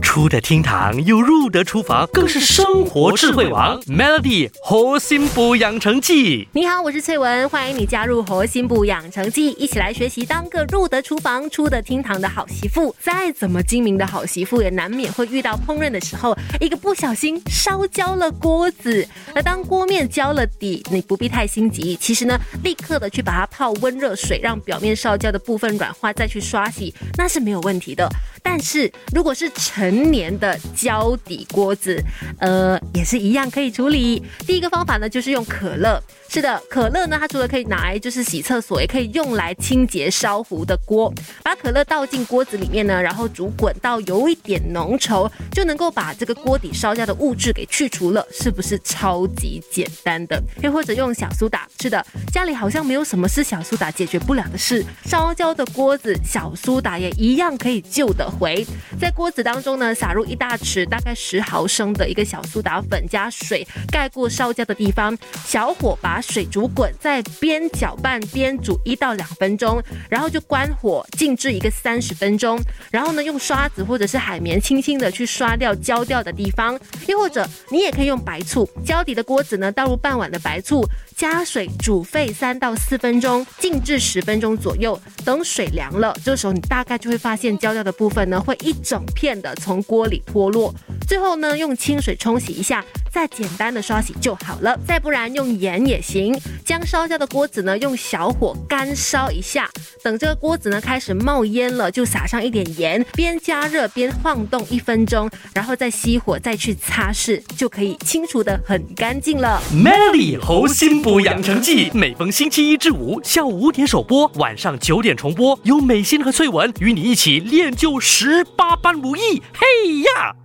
出得厅堂又入得厨房，更是生活智慧王。Melody 核心补养成记，你好，我是翠文，欢迎你加入核心补养成记，一起来学习当个入得厨房、出得厅堂的好媳妇。再怎么精明的好媳妇，也难免会遇到烹饪的时候，一个不小心烧焦了锅子。而当锅面焦了底，你不必太心急，其实呢，立刻的去把它泡温热水，让表面烧焦的部分软化，再去刷洗，那是没有问题的。但是如果是成年的胶底锅子，呃，也是一样可以处理。第一个方法呢，就是用可乐。是的，可乐呢，它除了可以拿来就是洗厕所，也可以用来清洁烧糊的锅。把可乐倒进锅子里面呢，然后煮滚到有一点浓稠，就能够把这个锅底烧焦的物质给去除了，是不是超级简单的？又或者用小苏打，是的，家里好像没有什么是小苏打解决不了的事。烧焦的锅子，小苏打也一样可以救得回。在锅子当中呢，撒入一大匙，大概十毫升的一个小苏打粉，加水盖过烧焦的地方，小火把。水煮滚，再边搅拌边煮一到两分钟，然后就关火静置一个三十分钟，然后呢用刷子或者是海绵轻轻的去刷掉焦掉的地方，又或者你也可以用白醋，胶底的锅子呢倒入半碗的白醋，加水煮沸三到四分钟，静置十分钟左右，等水凉了，这时候你大概就会发现焦掉的部分呢会一整片的从锅里脱落，最后呢用清水冲洗一下。再简单的刷洗就好了，再不然用盐也行。将烧焦的锅子呢，用小火干烧一下，等这个锅子呢开始冒烟了，就撒上一点盐，边加热边晃动一分钟，然后再熄火，再去擦拭，就可以清除的很干净了。Melly 猴心补养成记，每逢星期一至五下午五点首播，晚上九点重播，有美心和翠文与你一起练就十八般武艺。嘿呀！